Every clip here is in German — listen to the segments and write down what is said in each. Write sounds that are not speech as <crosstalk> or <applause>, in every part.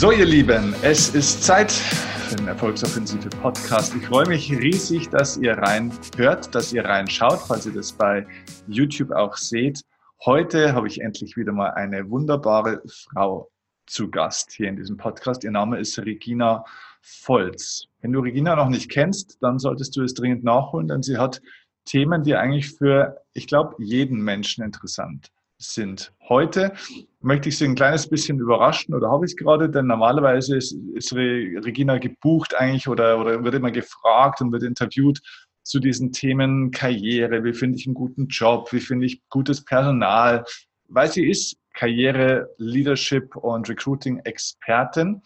So, ihr Lieben, es ist Zeit für den Erfolgsoffensive Podcast. Ich freue mich riesig, dass ihr reinhört, dass ihr reinschaut, falls ihr das bei YouTube auch seht. Heute habe ich endlich wieder mal eine wunderbare Frau zu Gast hier in diesem Podcast. Ihr Name ist Regina Volz. Wenn du Regina noch nicht kennst, dann solltest du es dringend nachholen, denn sie hat Themen, die eigentlich für, ich glaube, jeden Menschen interessant sind. Heute möchte ich Sie ein kleines bisschen überraschen oder habe ich es gerade, denn normalerweise ist, ist Regina gebucht eigentlich oder, oder wird immer gefragt und wird interviewt zu diesen Themen Karriere, wie finde ich einen guten Job, wie finde ich gutes Personal, weil sie ist Karriere, Leadership und Recruiting-Expertin.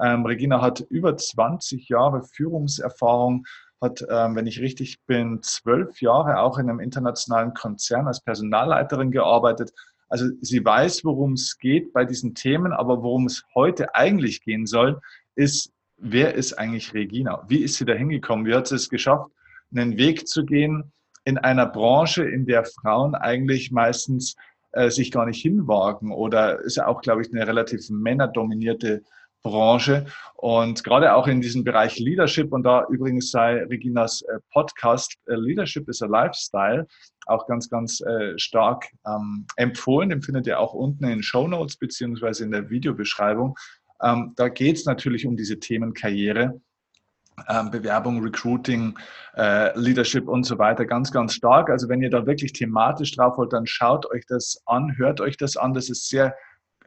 Ähm, Regina hat über 20 Jahre Führungserfahrung, hat, ähm, wenn ich richtig bin, zwölf Jahre auch in einem internationalen Konzern als Personalleiterin gearbeitet. Also sie weiß, worum es geht bei diesen Themen, aber worum es heute eigentlich gehen soll, ist, wer ist eigentlich Regina? Wie ist sie da hingekommen? Wie hat sie es geschafft, einen Weg zu gehen in einer Branche, in der Frauen eigentlich meistens äh, sich gar nicht hinwagen oder ist ja auch, glaube ich, eine relativ männerdominierte Branche. Und gerade auch in diesem Bereich Leadership, und da übrigens sei Reginas äh, Podcast äh, Leadership is a Lifestyle auch ganz, ganz äh, stark ähm, empfohlen. Den findet ihr auch unten in Show Notes beziehungsweise in der Videobeschreibung. Ähm, da geht es natürlich um diese Themen Karriere. Ähm, Bewerbung, Recruiting, Leadership und so weiter ganz, ganz stark. Also wenn ihr da wirklich thematisch drauf wollt, dann schaut euch das an, hört euch das an. Das ist sehr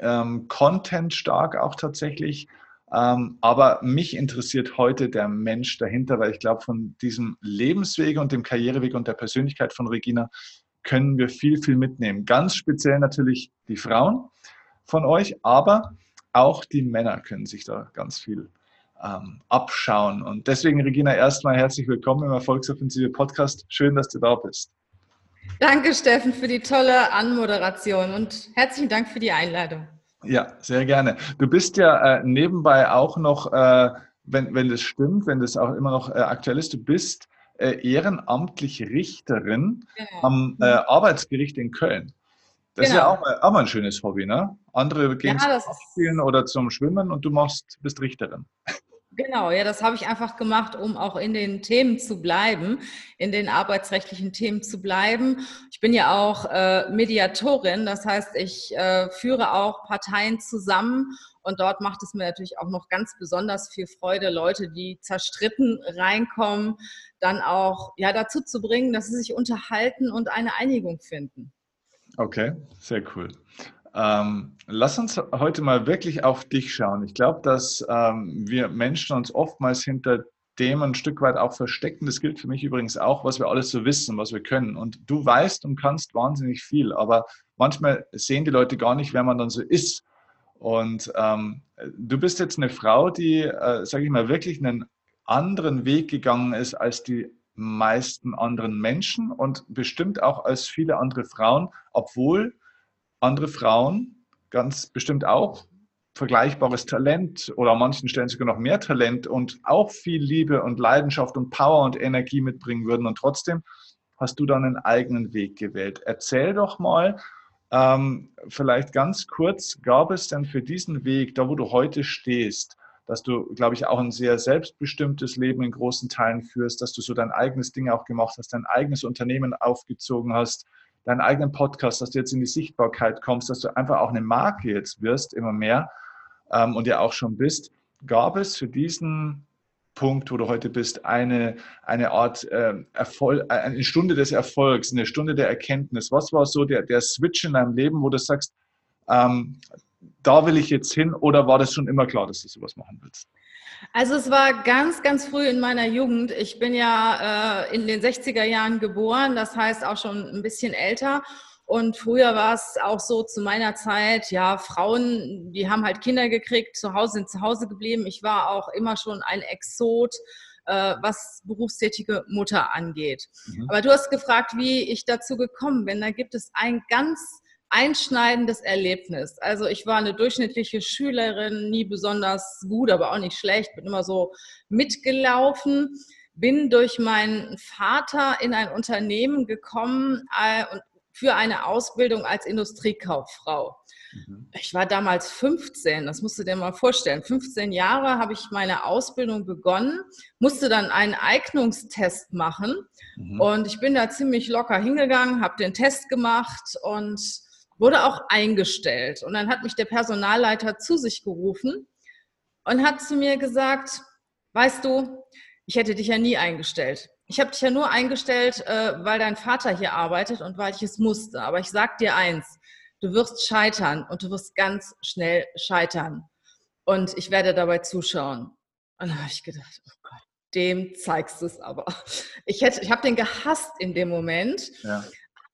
ähm, Content stark auch tatsächlich. Ähm, aber mich interessiert heute der Mensch dahinter, weil ich glaube, von diesem Lebensweg und dem Karriereweg und der Persönlichkeit von Regina können wir viel, viel mitnehmen. Ganz speziell natürlich die Frauen von euch, aber auch die Männer können sich da ganz viel ähm, abschauen. Und deswegen, Regina, erstmal herzlich willkommen im Erfolgsoffensive Podcast. Schön, dass du da bist. Danke, Steffen, für die tolle Anmoderation und herzlichen Dank für die Einladung. Ja, sehr gerne. Du bist ja äh, nebenbei auch noch, äh, wenn, wenn das stimmt, wenn das auch immer noch äh, aktuell ist, du bist äh, ehrenamtliche Richterin genau. am äh, Arbeitsgericht in Köln. Das genau. ist ja genau. auch, auch mal ein schönes Hobby, ne? Andere gehen ja, zum Spielen oder zum Schwimmen und du machst, bist Richterin. Genau, ja, das habe ich einfach gemacht, um auch in den Themen zu bleiben, in den arbeitsrechtlichen Themen zu bleiben. Ich bin ja auch äh, Mediatorin, das heißt, ich äh, führe auch Parteien zusammen und dort macht es mir natürlich auch noch ganz besonders viel Freude, Leute, die zerstritten reinkommen, dann auch ja dazu zu bringen, dass sie sich unterhalten und eine Einigung finden. Okay, sehr cool. Ähm, lass uns heute mal wirklich auf dich schauen. Ich glaube, dass ähm, wir Menschen uns oftmals hinter dem ein Stück weit auch verstecken. Das gilt für mich übrigens auch, was wir alles so wissen, was wir können. Und du weißt und kannst wahnsinnig viel, aber manchmal sehen die Leute gar nicht, wer man dann so ist. Und ähm, du bist jetzt eine Frau, die, äh, sage ich mal, wirklich einen anderen Weg gegangen ist als die meisten anderen Menschen und bestimmt auch als viele andere Frauen, obwohl andere Frauen ganz bestimmt auch vergleichbares Talent oder an manchen Stellen sogar noch mehr Talent und auch viel Liebe und Leidenschaft und Power und Energie mitbringen würden. Und trotzdem hast du dann einen eigenen Weg gewählt. Erzähl doch mal, ähm, vielleicht ganz kurz, gab es denn für diesen Weg, da wo du heute stehst, dass du, glaube ich, auch ein sehr selbstbestimmtes Leben in großen Teilen führst, dass du so dein eigenes Ding auch gemacht hast, dein eigenes Unternehmen aufgezogen hast, deinen eigenen Podcast, dass du jetzt in die Sichtbarkeit kommst, dass du einfach auch eine Marke jetzt wirst, immer mehr ähm, und ja auch schon bist. Gab es für diesen Punkt, wo du heute bist, eine, eine Art äh, Erfolg, eine Stunde des Erfolgs, eine Stunde der Erkenntnis? Was war so der, der Switch in deinem Leben, wo du sagst, ähm, da will ich jetzt hin oder war das schon immer klar, dass du sowas machen willst? Also es war ganz, ganz früh in meiner Jugend. Ich bin ja äh, in den 60er Jahren geboren, das heißt auch schon ein bisschen älter. Und früher war es auch so zu meiner Zeit, ja, Frauen, die haben halt Kinder gekriegt, zu Hause sind zu Hause geblieben. Ich war auch immer schon ein Exot, äh, was berufstätige Mutter angeht. Mhm. Aber du hast gefragt, wie ich dazu gekommen bin. Da gibt es ein ganz einschneidendes Erlebnis. Also ich war eine durchschnittliche Schülerin, nie besonders gut, aber auch nicht schlecht, bin immer so mitgelaufen, bin durch meinen Vater in ein Unternehmen gekommen äh, für eine Ausbildung als Industriekauffrau. Mhm. Ich war damals 15, das musst du dir mal vorstellen. 15 Jahre habe ich meine Ausbildung begonnen, musste dann einen Eignungstest machen mhm. und ich bin da ziemlich locker hingegangen, habe den Test gemacht und wurde auch eingestellt. Und dann hat mich der Personalleiter zu sich gerufen und hat zu mir gesagt, weißt du, ich hätte dich ja nie eingestellt. Ich habe dich ja nur eingestellt, äh, weil dein Vater hier arbeitet und weil ich es musste. Aber ich sag dir eins, du wirst scheitern und du wirst ganz schnell scheitern. Und ich werde dabei zuschauen. Und da habe ich gedacht, oh Gott, dem zeigst du es aber. Ich, ich habe den gehasst in dem Moment. Ja.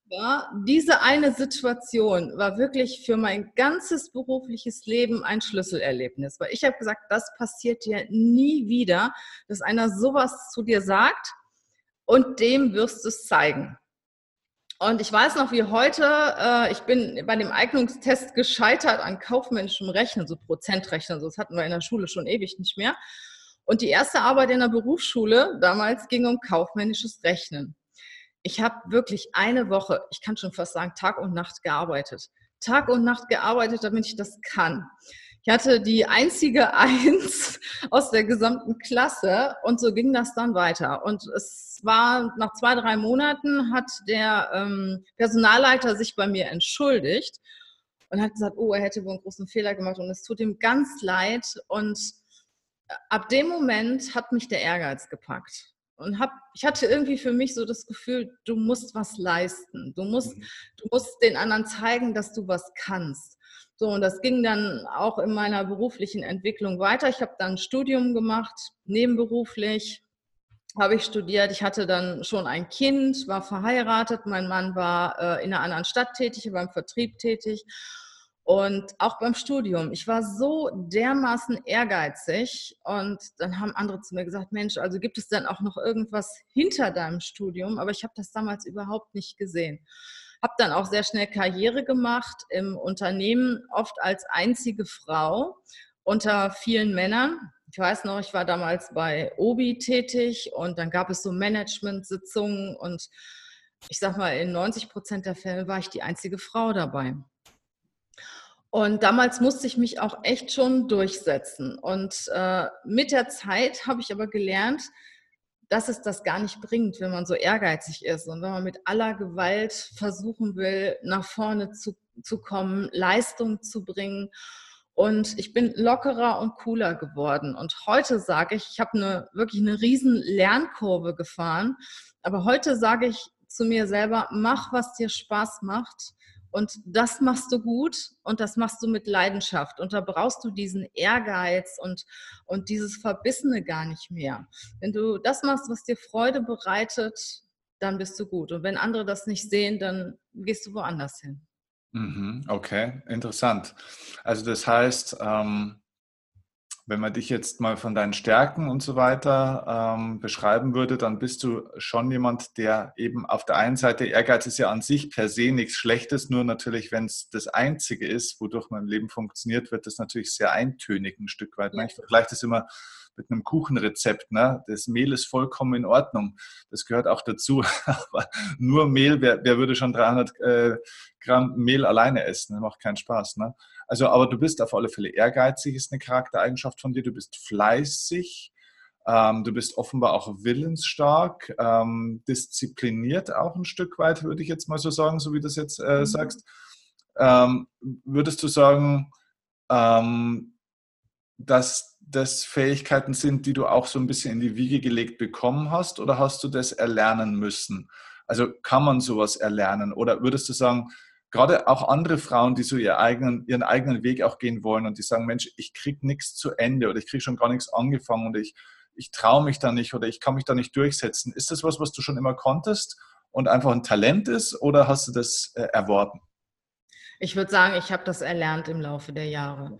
Aber diese eine Situation war wirklich für mein ganzes berufliches Leben ein Schlüsselerlebnis. Weil ich habe gesagt, das passiert dir nie wieder, dass einer sowas zu dir sagt und dem wirst du es zeigen. Und ich weiß noch wie heute, äh, ich bin bei dem Eignungstest gescheitert an kaufmännischem Rechnen, so Prozentrechnen, so das hatten wir in der Schule schon ewig nicht mehr. Und die erste Arbeit in der Berufsschule damals ging um kaufmännisches Rechnen. Ich habe wirklich eine Woche, ich kann schon fast sagen, Tag und Nacht gearbeitet. Tag und Nacht gearbeitet, damit ich das kann. Ich hatte die einzige <laughs> Eins aus der gesamten Klasse und so ging das dann weiter. Und es war nach zwei, drei Monaten hat der ähm, Personalleiter sich bei mir entschuldigt und hat gesagt, oh, er hätte wohl einen großen Fehler gemacht und es tut ihm ganz leid. Und ab dem Moment hat mich der Ehrgeiz gepackt. Und hab, ich hatte irgendwie für mich so das Gefühl, du musst was leisten. Du musst, mhm. du musst den anderen zeigen, dass du was kannst. So, und das ging dann auch in meiner beruflichen Entwicklung weiter. Ich habe dann ein Studium gemacht, nebenberuflich habe ich studiert. Ich hatte dann schon ein Kind, war verheiratet. Mein Mann war äh, in einer anderen Stadt tätig, beim Vertrieb tätig. Und auch beim Studium. Ich war so dermaßen ehrgeizig. Und dann haben andere zu mir gesagt, Mensch, also gibt es denn auch noch irgendwas hinter deinem Studium? Aber ich habe das damals überhaupt nicht gesehen. Habe dann auch sehr schnell Karriere gemacht im Unternehmen, oft als einzige Frau unter vielen Männern. Ich weiß noch, ich war damals bei Obi tätig und dann gab es so Management-Sitzungen und ich sag mal, in 90 Prozent der Fälle war ich die einzige Frau dabei. Und damals musste ich mich auch echt schon durchsetzen. Und äh, mit der Zeit habe ich aber gelernt, dass es das gar nicht bringt, wenn man so ehrgeizig ist und wenn man mit aller Gewalt versuchen will, nach vorne zu, zu kommen, Leistung zu bringen. Und ich bin lockerer und cooler geworden. Und heute sage ich, ich habe eine, wirklich eine riesen Lernkurve gefahren. Aber heute sage ich zu mir selber, mach, was dir Spaß macht und das machst du gut und das machst du mit Leidenschaft. Und da brauchst du diesen Ehrgeiz und, und dieses Verbissene gar nicht mehr. Wenn du das machst, was dir Freude bereitet, dann bist du gut. Und wenn andere das nicht sehen, dann gehst du woanders hin. Mhm, okay, interessant. Also das heißt, ähm, wenn man dich jetzt mal von deinen Stärken und so weiter ähm, beschreiben würde, dann bist du schon jemand, der eben auf der einen Seite Ehrgeiz ist ja an sich per se nichts Schlechtes, nur natürlich, wenn es das Einzige ist, wodurch mein Leben funktioniert, wird das natürlich sehr eintönig ein Stück weit. Ne? Ich vergleiche das immer mit einem Kuchenrezept. Ne? Das Mehl ist vollkommen in Ordnung. Das gehört auch dazu. <laughs> Aber nur Mehl, wer, wer würde schon 300 äh, Gramm Mehl alleine essen? Das macht keinen Spaß. Ne? Also, aber du bist auf alle Fälle ehrgeizig, ist eine Charaktereigenschaft von dir. Du bist fleißig. Ähm, du bist offenbar auch willensstark, ähm, diszipliniert auch ein Stück weit, würde ich jetzt mal so sagen, so wie du das jetzt äh, mhm. sagst. Ähm, würdest du sagen, ähm, dass das Fähigkeiten sind, die du auch so ein bisschen in die Wiege gelegt bekommen hast, oder hast du das erlernen müssen? Also kann man sowas erlernen? Oder würdest du sagen, gerade auch andere Frauen, die so ihren eigenen, ihren eigenen Weg auch gehen wollen und die sagen, Mensch, ich kriege nichts zu Ende oder ich kriege schon gar nichts angefangen und ich, ich traue mich da nicht oder ich kann mich da nicht durchsetzen. Ist das was, was du schon immer konntest und einfach ein Talent ist oder hast du das äh, erworben? Ich würde sagen, ich habe das erlernt im Laufe der Jahre.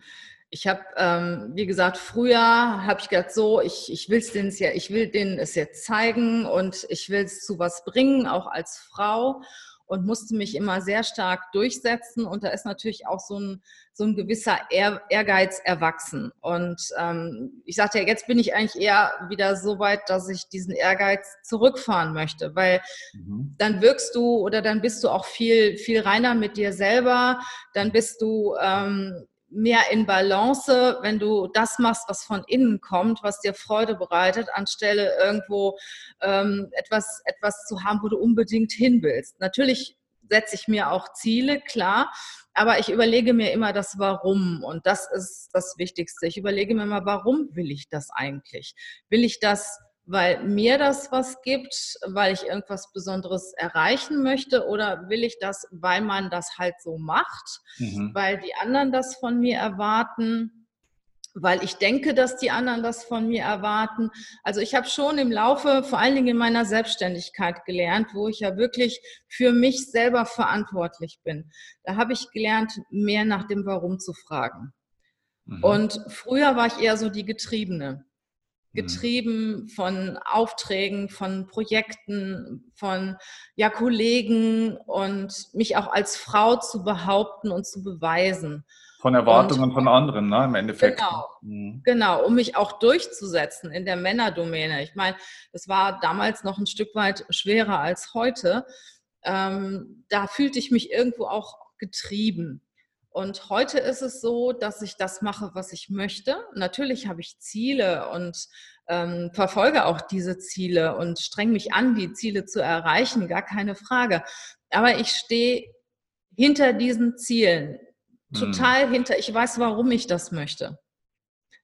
Ich habe, ähm, wie gesagt, früher habe ich gedacht, so, ich, ich will es denen ja, ich will denen es jetzt zeigen und ich will es zu was bringen, auch als Frau. Und musste mich immer sehr stark durchsetzen. Und da ist natürlich auch so ein, so ein gewisser Ehrgeiz erwachsen. Und ähm, ich sagte ja, jetzt bin ich eigentlich eher wieder so weit, dass ich diesen Ehrgeiz zurückfahren möchte, weil mhm. dann wirkst du oder dann bist du auch viel, viel reiner mit dir selber. Dann bist du ähm, mehr in Balance, wenn du das machst, was von innen kommt, was dir Freude bereitet, anstelle irgendwo ähm, etwas, etwas zu haben, wo du unbedingt hin willst. Natürlich setze ich mir auch Ziele, klar, aber ich überlege mir immer das Warum und das ist das Wichtigste. Ich überlege mir immer, warum will ich das eigentlich? Will ich das weil mir das was gibt, weil ich irgendwas Besonderes erreichen möchte oder will ich das, weil man das halt so macht, mhm. weil die anderen das von mir erwarten, weil ich denke, dass die anderen das von mir erwarten. Also ich habe schon im Laufe, vor allen Dingen in meiner Selbstständigkeit gelernt, wo ich ja wirklich für mich selber verantwortlich bin. Da habe ich gelernt, mehr nach dem Warum zu fragen. Mhm. Und früher war ich eher so die Getriebene. Mhm. getrieben von Aufträgen, von Projekten, von ja, Kollegen und mich auch als Frau zu behaupten und zu beweisen. Von Erwartungen und, von anderen, ne, im Endeffekt. Genau, mhm. genau, um mich auch durchzusetzen in der Männerdomäne. Ich meine, es war damals noch ein Stück weit schwerer als heute. Ähm, da fühlte ich mich irgendwo auch getrieben. Und heute ist es so, dass ich das mache, was ich möchte. Natürlich habe ich Ziele und ähm, verfolge auch diese Ziele und streng mich an, die Ziele zu erreichen, gar keine Frage. Aber ich stehe hinter diesen Zielen, total hm. hinter. Ich weiß, warum ich das möchte.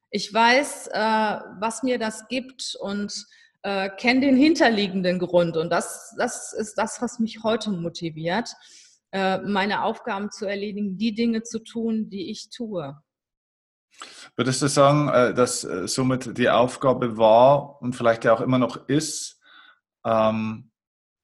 Ich weiß, äh, was mir das gibt und äh, kenne den hinterliegenden Grund. Und das, das ist das, was mich heute motiviert. Äh, meine Aufgaben zu erledigen, die Dinge zu tun, die ich tue. Würdest du sagen, äh, dass äh, somit die Aufgabe war und vielleicht ja auch immer noch ist, ähm,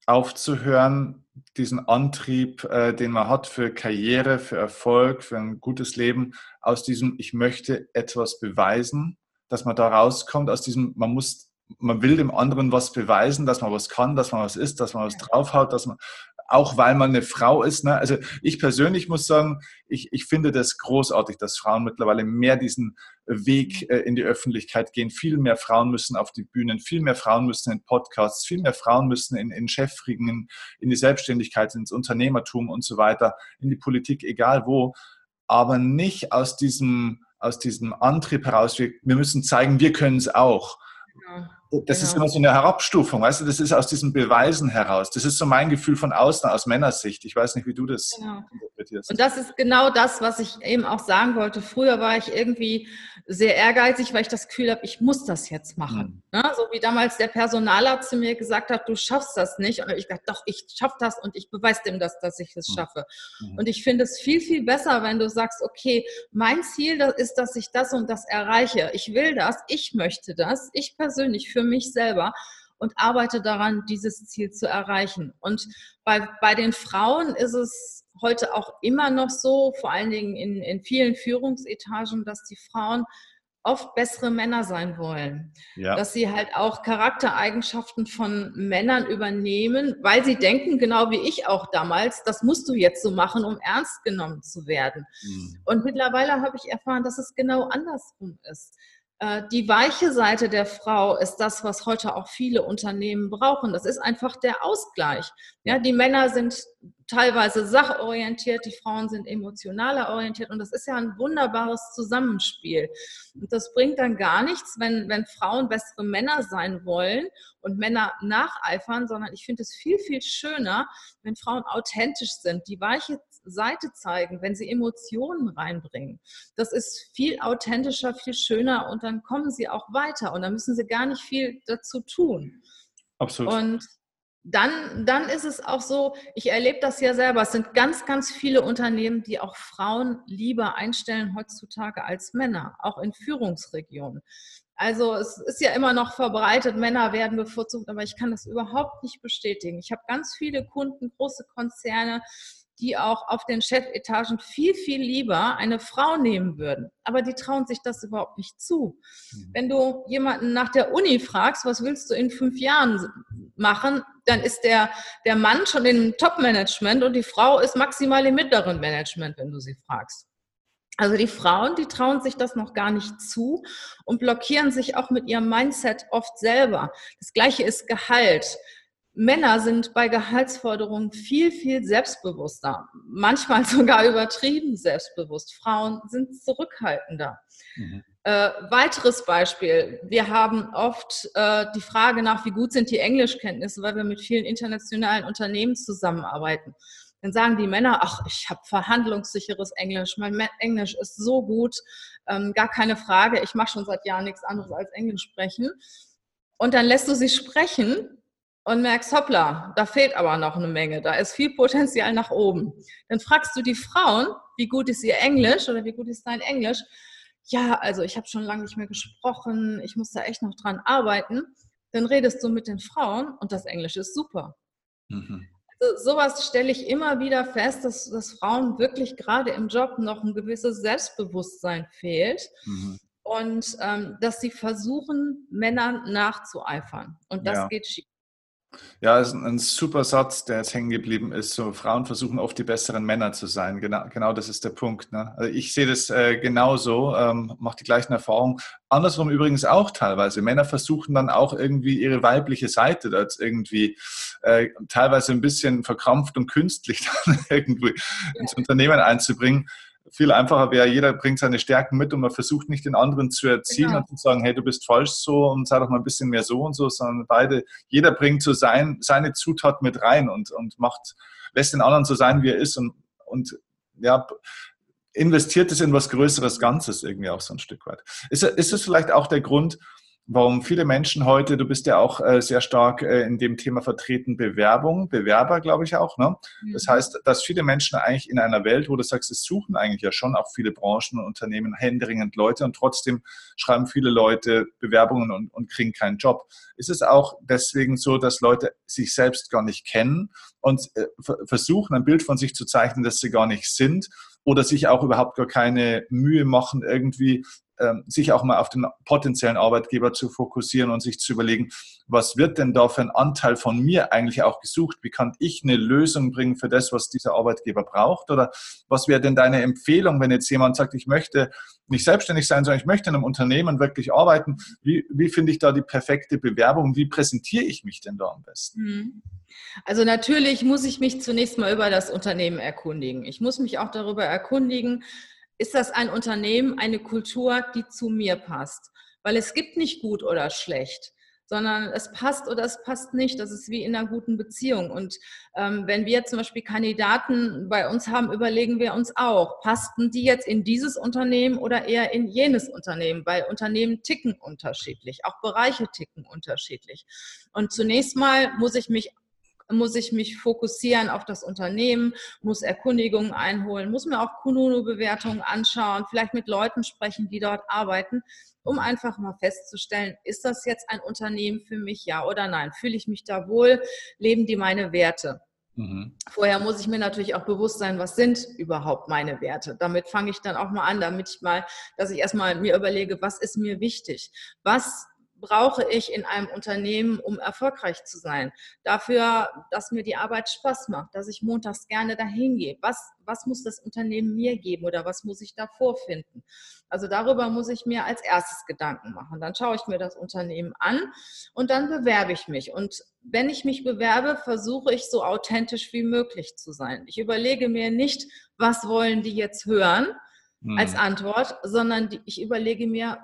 aufzuhören, diesen Antrieb, den man hat für Karriere, für Erfolg, für ein gutes Leben, aus diesem Ich möchte etwas beweisen, dass man da rauskommt, aus diesem, man muss, man will dem anderen was beweisen, dass man was kann, dass man was ist, dass man was draufhaut, dass man, auch weil man eine Frau ist. Ne? Also ich persönlich muss sagen, ich, ich finde das großartig, dass Frauen mittlerweile mehr diesen Weg äh, in die Öffentlichkeit gehen. Viel mehr Frauen müssen auf die Bühnen, viel mehr Frauen müssen in Podcasts, viel mehr Frauen müssen in, in Chefriegen, in, in die Selbstständigkeit, ins Unternehmertum und so weiter, in die Politik, egal wo. Aber nicht aus diesem, aus diesem Antrieb heraus, wir, wir müssen zeigen, wir können es auch. Ja das genau. ist immer so eine Herabstufung, weißt du, das ist aus diesen Beweisen heraus. Das ist so mein Gefühl von außen, aus Männersicht. Ich weiß nicht, wie du das genau. Interpretierst. Und das ist genau das, was ich eben auch sagen wollte. Früher war ich irgendwie sehr ehrgeizig, weil ich das Gefühl habe, ich muss das jetzt machen. Mhm. Ne? So wie damals der Personaler zu mir gesagt hat, du schaffst das nicht. Und ich dachte, doch, ich schaffe das und ich beweise dem das, dass ich es das schaffe. Mhm. Und ich finde es viel, viel besser, wenn du sagst, okay, mein Ziel ist, dass ich das und das erreiche. Ich will das, ich möchte das, ich persönlich für für mich selber und arbeite daran, dieses Ziel zu erreichen. Und bei, bei den Frauen ist es heute auch immer noch so, vor allen Dingen in, in vielen Führungsetagen, dass die Frauen oft bessere Männer sein wollen. Ja. Dass sie halt auch Charaktereigenschaften von Männern übernehmen, weil sie denken, genau wie ich auch damals, das musst du jetzt so machen, um ernst genommen zu werden. Mhm. Und mittlerweile habe ich erfahren, dass es genau andersrum ist. Äh, die weiche Seite der Frau ist das, was heute auch viele Unternehmen brauchen. Das ist einfach der Ausgleich. Ja, die Männer sind teilweise sachorientiert, die Frauen sind emotionaler orientiert und das ist ja ein wunderbares Zusammenspiel. Und das bringt dann gar nichts, wenn, wenn Frauen bessere Männer sein wollen und Männer nacheifern, sondern ich finde es viel, viel schöner, wenn Frauen authentisch sind, die weiche Seite zeigen, wenn sie Emotionen reinbringen. Das ist viel authentischer, viel schöner und dann kommen sie auch weiter und dann müssen sie gar nicht viel dazu tun. Absolut. Und dann, dann ist es auch so, ich erlebe das ja selber, es sind ganz, ganz viele Unternehmen, die auch Frauen lieber einstellen heutzutage als Männer, auch in Führungsregionen. Also es ist ja immer noch verbreitet, Männer werden bevorzugt, aber ich kann das überhaupt nicht bestätigen. Ich habe ganz viele Kunden, große Konzerne, die auch auf den Chefetagen viel, viel lieber eine Frau nehmen würden. Aber die trauen sich das überhaupt nicht zu. Mhm. Wenn du jemanden nach der Uni fragst, was willst du in fünf Jahren machen, dann ist der, der Mann schon im Top-Management und die Frau ist maximal im mittleren Management, wenn du sie fragst. Also die Frauen, die trauen sich das noch gar nicht zu und blockieren sich auch mit ihrem Mindset oft selber. Das gleiche ist Gehalt. Männer sind bei Gehaltsforderungen viel, viel selbstbewusster, manchmal <laughs> sogar übertrieben selbstbewusst. Frauen sind zurückhaltender. Mhm. Äh, weiteres Beispiel, wir haben oft äh, die Frage nach, wie gut sind die Englischkenntnisse, weil wir mit vielen internationalen Unternehmen zusammenarbeiten. Dann sagen die Männer, ach, ich habe verhandlungssicheres Englisch, mein Englisch ist so gut, ähm, gar keine Frage, ich mache schon seit Jahren nichts anderes als Englisch sprechen. Und dann lässt du sie sprechen und merkst, hoppla, da fehlt aber noch eine Menge, da ist viel Potenzial nach oben. Dann fragst du die Frauen, wie gut ist ihr Englisch oder wie gut ist dein Englisch? Ja, also ich habe schon lange nicht mehr gesprochen, ich muss da echt noch dran arbeiten. Dann redest du mit den Frauen und das Englisch ist super. Mhm sowas stelle ich immer wieder fest, dass, dass Frauen wirklich gerade im Job noch ein gewisses Selbstbewusstsein fehlt. Mhm. Und ähm, dass sie versuchen, Männern nachzueifern. Und das ja. geht schief. Ja, ist ein super Satz, der jetzt hängen geblieben ist. So, Frauen versuchen oft die besseren Männer zu sein. Genau, genau das ist der Punkt. Ne? Also ich sehe das äh, genauso, ähm, mache die gleichen Erfahrungen. Andersrum übrigens auch teilweise. Männer versuchen dann auch irgendwie ihre weibliche Seite dort irgendwie äh, teilweise ein bisschen verkrampft und künstlich <laughs> dann irgendwie ins Unternehmen einzubringen viel einfacher wäre, jeder bringt seine Stärken mit und man versucht nicht den anderen zu erziehen genau. und zu sagen, hey, du bist falsch so und sei doch mal ein bisschen mehr so und so, sondern beide, jeder bringt so sein, seine Zutat mit rein und, und macht, lässt den anderen so sein, wie er ist und, und ja, investiert es in was Größeres Ganzes irgendwie auch so ein Stück weit. Ist, ist es vielleicht auch der Grund, warum viele Menschen heute, du bist ja auch äh, sehr stark äh, in dem Thema vertreten, Bewerbung, Bewerber, glaube ich auch. Ne? Mhm. Das heißt, dass viele Menschen eigentlich in einer Welt, wo du sagst, es suchen eigentlich ja schon auch viele Branchen und Unternehmen händeringend Leute und trotzdem schreiben viele Leute Bewerbungen und, und kriegen keinen Job. Ist es auch deswegen so, dass Leute sich selbst gar nicht kennen und äh, versuchen, ein Bild von sich zu zeichnen, das sie gar nicht sind oder sich auch überhaupt gar keine Mühe machen, irgendwie sich auch mal auf den potenziellen Arbeitgeber zu fokussieren und sich zu überlegen, was wird denn da für ein Anteil von mir eigentlich auch gesucht? Wie kann ich eine Lösung bringen für das, was dieser Arbeitgeber braucht? Oder was wäre denn deine Empfehlung, wenn jetzt jemand sagt, ich möchte nicht selbstständig sein, sondern ich möchte in einem Unternehmen wirklich arbeiten? Wie, wie finde ich da die perfekte Bewerbung? Wie präsentiere ich mich denn da am besten? Mhm. Also natürlich muss ich mich zunächst mal über das Unternehmen erkundigen. Ich muss mich auch darüber erkundigen, ist das ein Unternehmen, eine Kultur, die zu mir passt? Weil es gibt nicht gut oder schlecht, sondern es passt oder es passt nicht. Das ist wie in einer guten Beziehung. Und ähm, wenn wir zum Beispiel Kandidaten bei uns haben, überlegen wir uns auch, passten die jetzt in dieses Unternehmen oder eher in jenes Unternehmen? Weil Unternehmen ticken unterschiedlich, auch Bereiche ticken unterschiedlich. Und zunächst mal muss ich mich muss ich mich fokussieren auf das Unternehmen, muss Erkundigungen einholen, muss mir auch Kununu-Bewertungen anschauen, vielleicht mit Leuten sprechen, die dort arbeiten, um einfach mal festzustellen, ist das jetzt ein Unternehmen für mich, ja oder nein? Fühle ich mich da wohl? Leben die meine Werte? Mhm. Vorher muss ich mir natürlich auch bewusst sein, was sind überhaupt meine Werte. Damit fange ich dann auch mal an, damit ich mal, dass ich erstmal mir überlege, was ist mir wichtig? Was brauche ich in einem Unternehmen, um erfolgreich zu sein? Dafür, dass mir die Arbeit Spaß macht, dass ich montags gerne dahin gehe. Was, was muss das Unternehmen mir geben oder was muss ich da vorfinden? Also darüber muss ich mir als erstes Gedanken machen. Dann schaue ich mir das Unternehmen an und dann bewerbe ich mich. Und wenn ich mich bewerbe, versuche ich so authentisch wie möglich zu sein. Ich überlege mir nicht, was wollen die jetzt hören, als hm. Antwort, sondern ich überlege mir,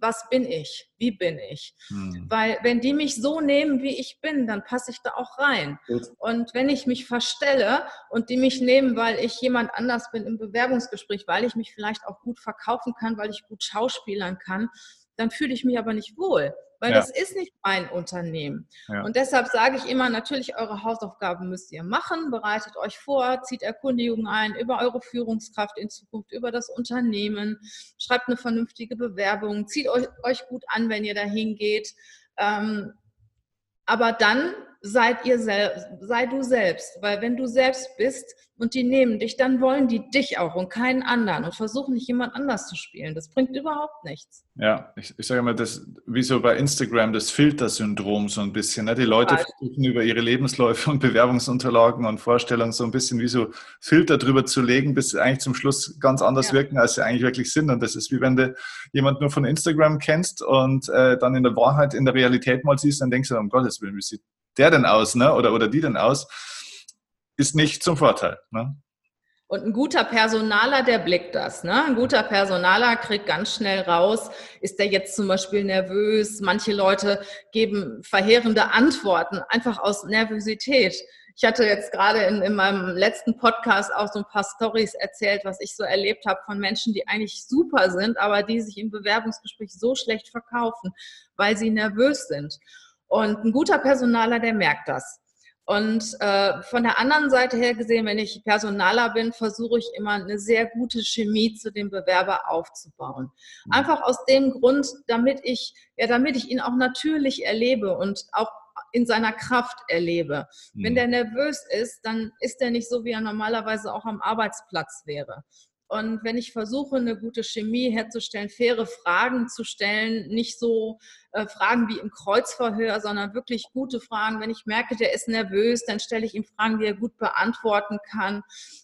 was bin ich? Wie bin ich? Hm. Weil wenn die mich so nehmen, wie ich bin, dann passe ich da auch rein. Gut. Und wenn ich mich verstelle und die mich nehmen, weil ich jemand anders bin im Bewerbungsgespräch, weil ich mich vielleicht auch gut verkaufen kann, weil ich gut schauspielern kann, dann fühle ich mich aber nicht wohl weil ja. das ist nicht mein Unternehmen. Ja. Und deshalb sage ich immer, natürlich, eure Hausaufgaben müsst ihr machen, bereitet euch vor, zieht Erkundigungen ein über eure Führungskraft in Zukunft, über das Unternehmen, schreibt eine vernünftige Bewerbung, zieht euch, euch gut an, wenn ihr dahin geht. Ähm, aber dann seid ihr sel sei du selbst. Weil wenn du selbst bist und die nehmen dich, dann wollen die dich auch und keinen anderen und versuchen nicht jemand anders zu spielen. Das bringt überhaupt nichts. Ja, ich, ich sage immer, das wie so bei Instagram das Filtersyndrom so ein bisschen. Ne? Die Leute ja. versuchen über ihre Lebensläufe und Bewerbungsunterlagen und Vorstellungen so ein bisschen wie so Filter drüber zu legen, bis sie eigentlich zum Schluss ganz anders ja. wirken, als sie eigentlich wirklich sind. Und das ist wie wenn du jemand nur von Instagram kennst und äh, dann in der Wahrheit, in der Realität mal siehst, dann denkst du, um Gottes Willen, wie sieht der denn aus, ne? Oder, oder die denn aus? Ist nicht zum Vorteil. Ne? Und ein guter Personaler, der blickt das. Ne? Ein guter Personaler kriegt ganz schnell raus, ist der jetzt zum Beispiel nervös. Manche Leute geben verheerende Antworten, einfach aus Nervosität. Ich hatte jetzt gerade in, in meinem letzten Podcast auch so ein paar Stories erzählt, was ich so erlebt habe von Menschen, die eigentlich super sind, aber die sich im Bewerbungsgespräch so schlecht verkaufen, weil sie nervös sind. Und ein guter Personaler, der merkt das. Und äh, von der anderen Seite her gesehen, wenn ich Personaler bin, versuche ich immer eine sehr gute Chemie zu dem Bewerber aufzubauen. Mhm. Einfach aus dem Grund, damit ich, ja, damit ich ihn auch natürlich erlebe und auch in seiner Kraft erlebe. Wenn mhm. der nervös ist, dann ist er nicht so, wie er normalerweise auch am Arbeitsplatz wäre. Und wenn ich versuche, eine gute Chemie herzustellen, faire Fragen zu stellen, nicht so äh, Fragen wie im Kreuzverhör, sondern wirklich gute Fragen. Wenn ich merke, der ist nervös, dann stelle ich ihm Fragen, die er gut beantworten kann,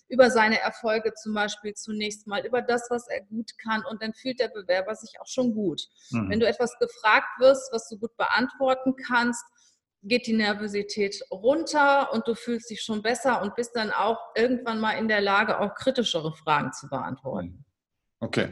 über seine Erfolge zum Beispiel zunächst mal, über das, was er gut kann. Und dann fühlt der Bewerber sich auch schon gut. Mhm. Wenn du etwas gefragt wirst, was du gut beantworten kannst, geht die Nervosität runter und du fühlst dich schon besser und bist dann auch irgendwann mal in der Lage, auch kritischere Fragen zu beantworten. Okay.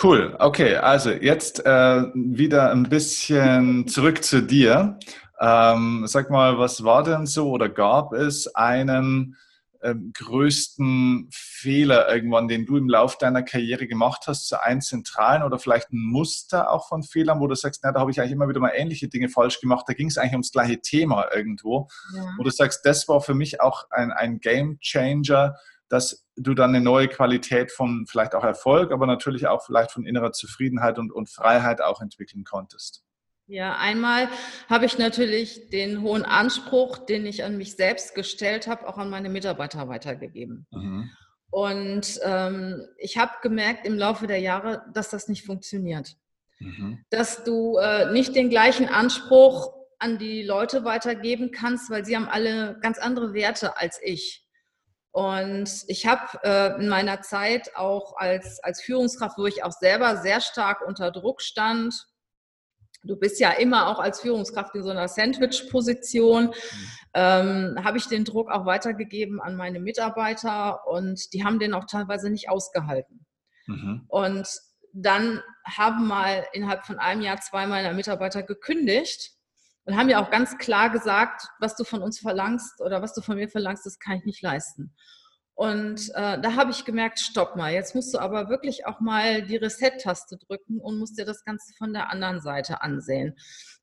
Cool. Okay, also jetzt äh, wieder ein bisschen <laughs> zurück zu dir. Ähm, sag mal, was war denn so oder gab es einen ähm, größten Fehler irgendwann, den du im Lauf deiner Karriere gemacht hast, zu einem zentralen oder vielleicht ein Muster auch von Fehlern, wo du sagst, na, da habe ich eigentlich immer wieder mal ähnliche Dinge falsch gemacht, da ging es eigentlich ums gleiche Thema irgendwo, ja. wo du sagst, das war für mich auch ein, ein Game Changer, dass du dann eine neue Qualität von vielleicht auch Erfolg, aber natürlich auch vielleicht von innerer Zufriedenheit und, und Freiheit auch entwickeln konntest. Ja, einmal habe ich natürlich den hohen Anspruch, den ich an mich selbst gestellt habe, auch an meine Mitarbeiter weitergegeben. Mhm. Und ähm, ich habe gemerkt im Laufe der Jahre, dass das nicht funktioniert. Mhm. Dass du äh, nicht den gleichen Anspruch an die Leute weitergeben kannst, weil sie haben alle ganz andere Werte als ich. Und ich habe äh, in meiner Zeit auch als, als Führungskraft, wo ich auch selber sehr stark unter Druck stand, du bist ja immer auch als Führungskraft in so einer Sandwich-Position, mhm. ähm, habe ich den Druck auch weitergegeben an meine Mitarbeiter und die haben den auch teilweise nicht ausgehalten. Mhm. Und dann haben mal innerhalb von einem Jahr zwei meiner Mitarbeiter gekündigt und haben ja auch ganz klar gesagt, was du von uns verlangst oder was du von mir verlangst, das kann ich nicht leisten. Und äh, da habe ich gemerkt, stopp mal, jetzt musst du aber wirklich auch mal die Reset-Taste drücken und musst dir das Ganze von der anderen Seite ansehen.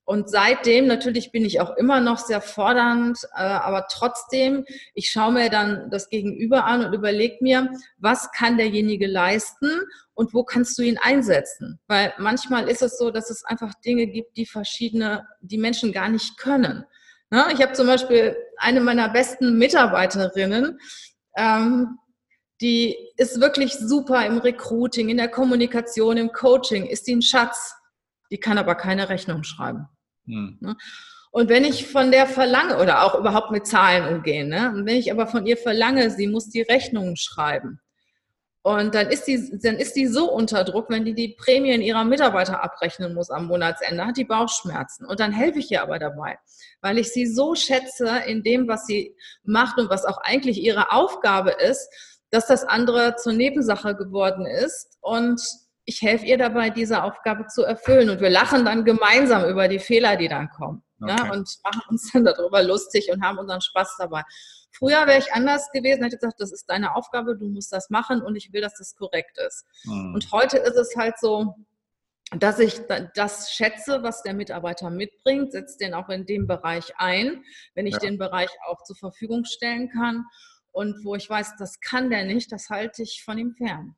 Und seitdem, natürlich bin ich auch immer noch sehr fordernd, äh, aber trotzdem, ich schaue mir dann das Gegenüber an und überlege mir, was kann derjenige leisten und wo kannst du ihn einsetzen? Weil manchmal ist es so, dass es einfach Dinge gibt, die verschiedene, die Menschen gar nicht können. Ne? Ich habe zum Beispiel eine meiner besten Mitarbeiterinnen, ähm, die ist wirklich super im Recruiting, in der Kommunikation, im Coaching, ist die ein Schatz. Die kann aber keine Rechnung schreiben. Hm. Ne? Und wenn ich von der verlange, oder auch überhaupt mit Zahlen umgehen, ne? und wenn ich aber von ihr verlange, sie muss die Rechnungen schreiben, und dann ist, die, dann ist die so unter Druck, wenn die die Prämien ihrer Mitarbeiter abrechnen muss am Monatsende, hat die Bauchschmerzen. Und dann helfe ich ihr aber dabei, weil ich sie so schätze in dem, was sie macht und was auch eigentlich ihre Aufgabe ist, dass das andere zur Nebensache geworden ist. Und ich helfe ihr dabei, diese Aufgabe zu erfüllen. Und wir lachen dann gemeinsam über die Fehler, die dann kommen. Okay. Ja, und machen uns dann darüber lustig und haben unseren Spaß dabei. Früher wäre ich anders gewesen, hätte gesagt, das ist deine Aufgabe, du musst das machen und ich will, dass das korrekt ist. Mhm. Und heute ist es halt so, dass ich das schätze, was der Mitarbeiter mitbringt, setze den auch in dem Bereich ein, wenn ich ja. den Bereich auch zur Verfügung stellen kann. Und wo ich weiß, das kann der nicht, das halte ich von ihm fern.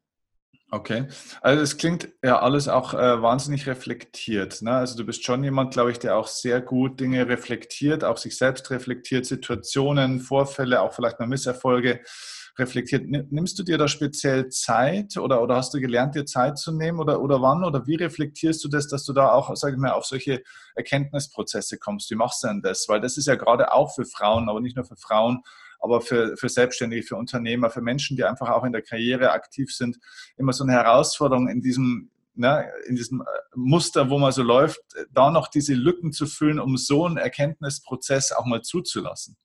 Okay, also es klingt ja alles auch äh, wahnsinnig reflektiert. Ne? Also du bist schon jemand, glaube ich, der auch sehr gut Dinge reflektiert, auch sich selbst reflektiert, Situationen, Vorfälle, auch vielleicht mal Misserfolge reflektiert. Nimmst du dir da speziell Zeit oder, oder hast du gelernt, dir Zeit zu nehmen oder, oder wann oder wie reflektierst du das, dass du da auch, sage ich mal, auf solche Erkenntnisprozesse kommst? Wie machst du denn das? Weil das ist ja gerade auch für Frauen, aber nicht nur für Frauen, aber für, für Selbstständige, für Unternehmer, für Menschen, die einfach auch in der Karriere aktiv sind, immer so eine Herausforderung in diesem, ne, in diesem äh, Muster, wo man so läuft, da noch diese Lücken zu füllen, um so einen Erkenntnisprozess auch mal zuzulassen.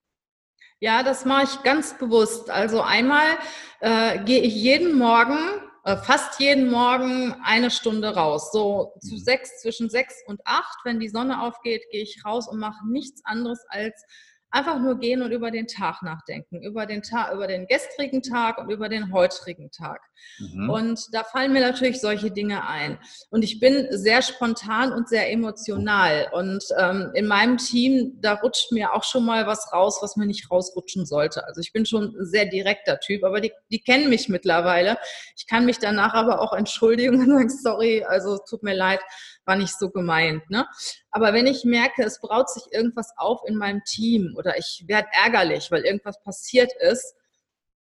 Ja, das mache ich ganz bewusst. Also einmal äh, gehe ich jeden Morgen, äh, fast jeden Morgen eine Stunde raus. So zu mhm. sechs, zwischen sechs und acht, wenn die Sonne aufgeht, gehe ich raus und mache nichts anderes als einfach nur gehen und über den Tag nachdenken, über den Tag, über den gestrigen Tag und über den heutigen Tag. Mhm. Und da fallen mir natürlich solche Dinge ein. Und ich bin sehr spontan und sehr emotional. Und ähm, in meinem Team, da rutscht mir auch schon mal was raus, was mir nicht rausrutschen sollte. Also ich bin schon ein sehr direkter Typ, aber die, die kennen mich mittlerweile. Ich kann mich danach aber auch entschuldigen und sagen, sorry, also tut mir leid, war nicht so gemeint. Ne? Aber wenn ich merke, es braut sich irgendwas auf in meinem Team oder ich werde ärgerlich, weil irgendwas passiert ist,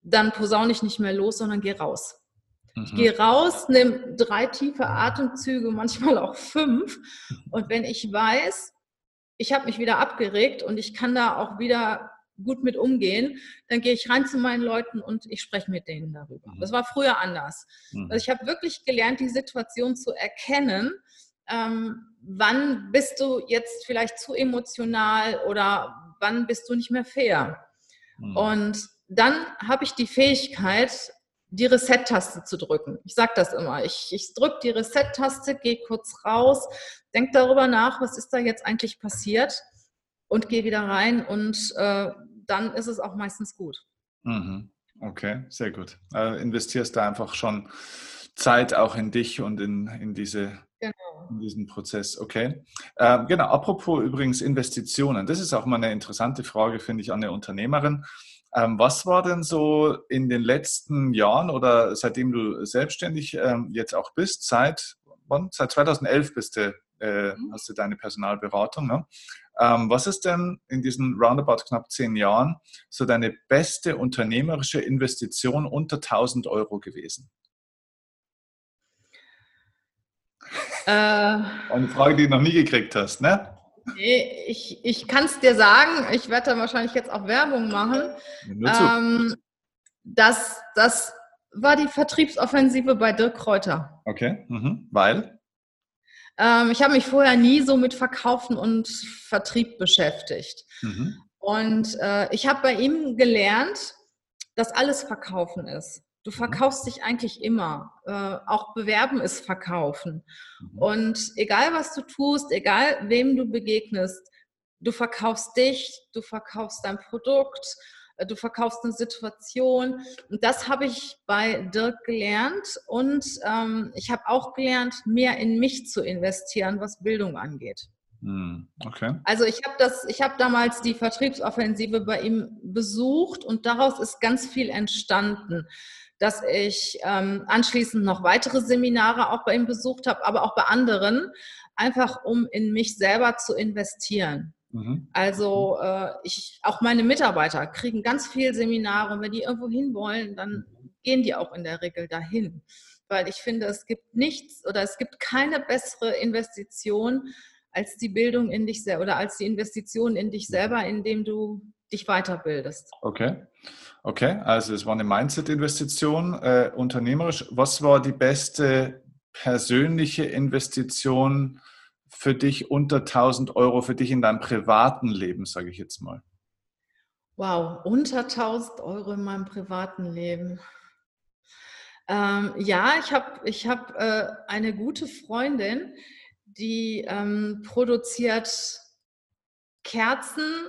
dann posaune ich nicht mehr los, sondern gehe raus. Mhm. Ich gehe raus, nehme drei tiefe Atemzüge, manchmal auch fünf. Und wenn ich weiß, ich habe mich wieder abgeregt und ich kann da auch wieder gut mit umgehen, dann gehe ich rein zu meinen Leuten und ich spreche mit denen darüber. Mhm. Das war früher anders. Mhm. Also ich habe wirklich gelernt, die Situation zu erkennen ähm, wann bist du jetzt vielleicht zu emotional oder wann bist du nicht mehr fair. Mhm. Und dann habe ich die Fähigkeit, die Reset-Taste zu drücken. Ich sage das immer. Ich, ich drücke die Reset-Taste, gehe kurz raus, denke darüber nach, was ist da jetzt eigentlich passiert und gehe wieder rein und äh, dann ist es auch meistens gut. Mhm. Okay, sehr gut. Also investierst da einfach schon Zeit auch in dich und in, in diese Genau. In diesem Prozess, okay. Ähm, genau, apropos übrigens Investitionen, das ist auch mal eine interessante Frage, finde ich, an eine Unternehmerin. Ähm, was war denn so in den letzten Jahren oder seitdem du selbstständig ähm, jetzt auch bist, seit, wann? seit 2011 bist du, äh, mhm. hast du deine Personalberatung, ne? Ähm, was ist denn in diesen roundabout knapp zehn Jahren so deine beste unternehmerische Investition unter 1000 Euro gewesen? Äh, Eine Frage, die du noch nie gekriegt hast, ne? Nee, ich, ich kann es dir sagen, ich werde da wahrscheinlich jetzt auch Werbung machen. Ähm, das, das war die Vertriebsoffensive bei Dirk Kräuter. Okay, mhm. weil? Ähm, ich habe mich vorher nie so mit Verkaufen und Vertrieb beschäftigt. Mhm. Und äh, ich habe bei ihm gelernt, dass alles Verkaufen ist. Du mhm. verkaufst dich eigentlich immer. Äh, auch bewerben ist verkaufen. Mhm. Und egal was du tust, egal wem du begegnest, du verkaufst dich, du verkaufst dein Produkt, äh, du verkaufst eine Situation. Und das habe ich bei Dirk gelernt. Und ähm, ich habe auch gelernt, mehr in mich zu investieren, was Bildung angeht. Hm, okay. Also ich habe das, ich habe damals die Vertriebsoffensive bei ihm besucht und daraus ist ganz viel entstanden dass ich ähm, anschließend noch weitere Seminare auch bei ihm besucht habe, aber auch bei anderen, einfach um in mich selber zu investieren. Mhm. Also äh, ich, auch meine Mitarbeiter kriegen ganz viel Seminare und wenn die irgendwo hin wollen, dann gehen die auch in der Regel dahin. Weil ich finde, es gibt nichts oder es gibt keine bessere Investition als die Bildung in dich selber oder als die Investition in dich selber, indem du dich weiterbildest. Okay. Okay, also es war eine Mindset-Investition. Äh, unternehmerisch, was war die beste persönliche Investition für dich unter 1000 Euro, für dich in deinem privaten Leben, sage ich jetzt mal? Wow, unter 1000 Euro in meinem privaten Leben. Ähm, ja, ich habe ich hab, äh, eine gute Freundin, die ähm, produziert Kerzen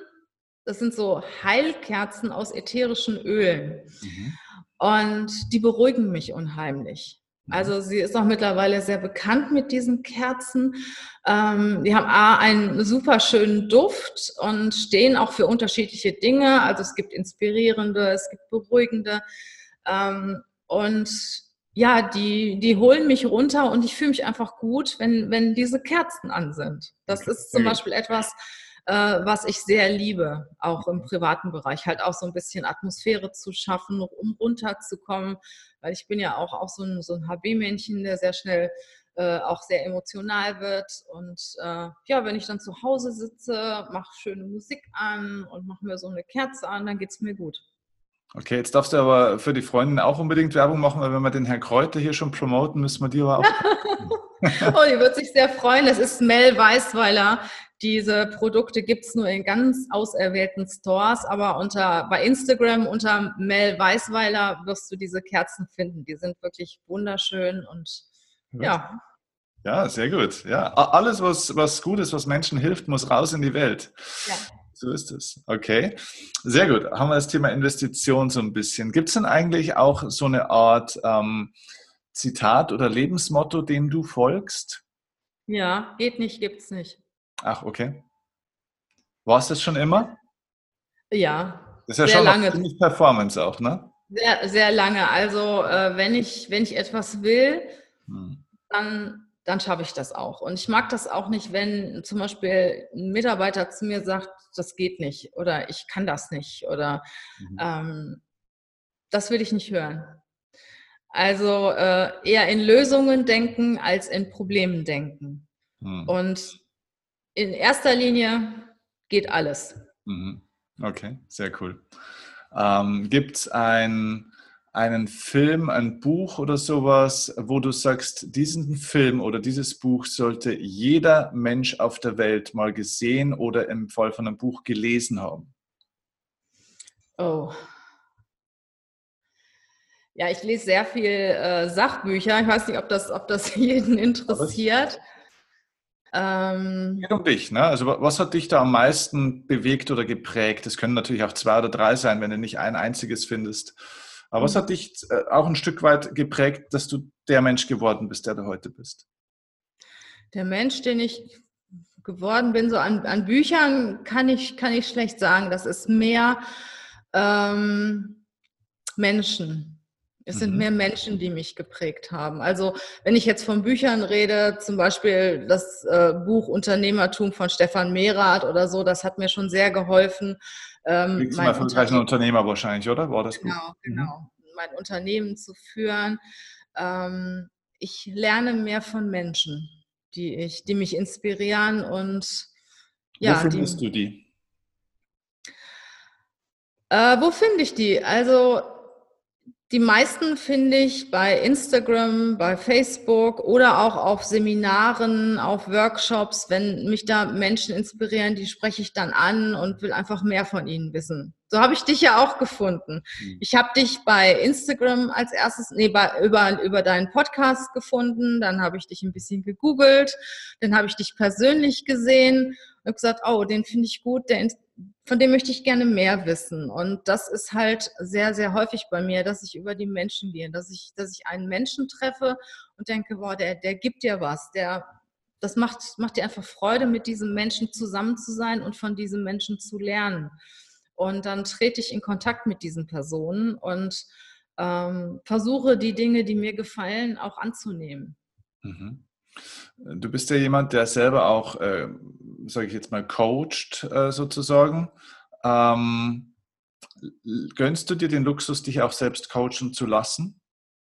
das sind so Heilkerzen aus ätherischen Ölen. Mhm. Und die beruhigen mich unheimlich. Mhm. Also sie ist auch mittlerweile sehr bekannt mit diesen Kerzen. Ähm, die haben A, einen super schönen Duft und stehen auch für unterschiedliche Dinge. Also es gibt inspirierende, es gibt beruhigende. Ähm, und ja, die, die holen mich runter und ich fühle mich einfach gut, wenn, wenn diese Kerzen an sind. Das ist zum Beispiel etwas, was ich sehr liebe, auch im privaten Bereich, halt auch so ein bisschen Atmosphäre zu schaffen, um runterzukommen, weil ich bin ja auch, auch so ein, so ein HB-Männchen, der sehr schnell äh, auch sehr emotional wird. Und äh, ja, wenn ich dann zu Hause sitze, mache schöne Musik an und mache mir so eine Kerze an, dann geht es mir gut. Okay, jetzt darfst du aber für die Freundin auch unbedingt Werbung machen, weil wenn wir den Herrn Kräuter hier schon promoten, müssen wir die aber auch. <laughs> oh, die wird sich sehr freuen. Das ist Mel Weißweiler. Diese Produkte gibt es nur in ganz auserwählten Stores, aber unter, bei Instagram unter Mel Weißweiler wirst du diese Kerzen finden. Die sind wirklich wunderschön und ja. Ja, sehr gut. Ja, alles, was, was gut ist, was Menschen hilft, muss raus in die Welt. Ja. So ist es. Okay. Sehr gut. Haben wir das Thema Investition so ein bisschen. Gibt es denn eigentlich auch so eine Art ähm, Zitat oder Lebensmotto, dem du folgst? Ja, geht nicht, gibt's nicht. Ach, okay. War es das schon immer? Ja. Das ist ja sehr schon lange. ziemlich Performance auch, ne? Sehr, sehr lange. Also äh, wenn, ich, wenn ich etwas will, hm. dann dann schaffe ich das auch. Und ich mag das auch nicht, wenn zum Beispiel ein Mitarbeiter zu mir sagt, das geht nicht oder ich kann das nicht oder mhm. ähm, das will ich nicht hören. Also äh, eher in Lösungen denken als in Problemen denken. Mhm. Und in erster Linie geht alles. Mhm. Okay, sehr cool. Ähm, Gibt es ein einen Film, ein Buch oder sowas, wo du sagst, diesen Film oder dieses Buch sollte jeder Mensch auf der Welt mal gesehen oder im Fall von einem Buch gelesen haben? Oh. Ja, ich lese sehr viel äh, Sachbücher. Ich weiß nicht, ob das, ob das <laughs> jeden interessiert. Ähm, um dich, ne? Also was hat dich da am meisten bewegt oder geprägt? Es können natürlich auch zwei oder drei sein, wenn du nicht ein einziges findest. Aber was mhm. hat dich äh, auch ein Stück weit geprägt, dass du der Mensch geworden bist, der du heute bist? Der Mensch, den ich geworden bin, so an, an Büchern kann ich, kann ich schlecht sagen. Das ist mehr ähm, Menschen. Es sind mhm. mehr Menschen, die mich geprägt haben. Also wenn ich jetzt von Büchern rede, zum Beispiel das äh, Buch Unternehmertum von Stefan Mehrath oder so, das hat mir schon sehr geholfen. Ähm, Liegt zum erfolgreichen Unternehmer wahrscheinlich, oder? War das genau, Buch? Genau, genau. Mein Unternehmen zu führen. Ähm, ich lerne mehr von Menschen, die, ich, die mich inspirieren und ja. Wo findest die, du die? Äh, wo finde ich die? Also die meisten finde ich bei Instagram, bei Facebook oder auch auf Seminaren, auf Workshops. Wenn mich da Menschen inspirieren, die spreche ich dann an und will einfach mehr von ihnen wissen. So habe ich dich ja auch gefunden. Mhm. Ich habe dich bei Instagram als erstes, nee, bei, über, über deinen Podcast gefunden. Dann habe ich dich ein bisschen gegoogelt. Dann habe ich dich persönlich gesehen und gesagt, oh, den finde ich gut, der von dem möchte ich gerne mehr wissen. Und das ist halt sehr, sehr häufig bei mir, dass ich über die Menschen gehe, dass ich, dass ich einen Menschen treffe und denke, boah, der, der gibt dir was, der, das macht, macht dir einfach Freude, mit diesem Menschen zusammen zu sein und von diesem Menschen zu lernen. Und dann trete ich in Kontakt mit diesen Personen und ähm, versuche die Dinge, die mir gefallen, auch anzunehmen. Mhm. Du bist ja jemand, der selber auch, äh, sage ich jetzt mal, coacht äh, sozusagen. Ähm, gönnst du dir den Luxus, dich auch selbst coachen zu lassen?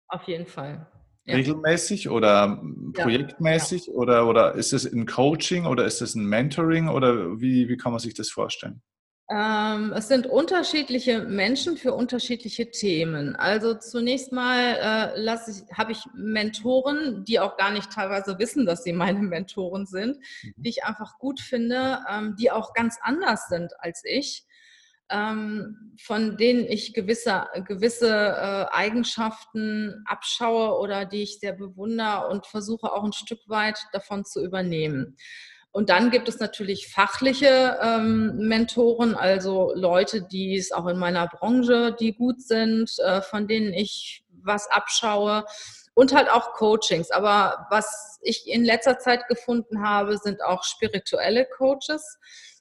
Auf jeden Fall. Ja. Regelmäßig oder projektmäßig? Ja. Oder, oder ist es ein Coaching oder ist es ein Mentoring oder wie, wie kann man sich das vorstellen? Ähm, es sind unterschiedliche Menschen für unterschiedliche Themen. Also zunächst mal äh, ich, habe ich Mentoren, die auch gar nicht teilweise wissen, dass sie meine <laughs> Mentoren sind, mhm. die ich einfach gut finde, ähm, die auch ganz anders sind als ich, ähm, von denen ich gewisse, gewisse äh, Eigenschaften abschaue oder die ich sehr bewundere und versuche auch ein Stück weit davon zu übernehmen. Und dann gibt es natürlich fachliche ähm, Mentoren, also Leute, die es auch in meiner Branche, die gut sind, äh, von denen ich was abschaue. Und halt auch Coachings. Aber was ich in letzter Zeit gefunden habe, sind auch spirituelle Coaches.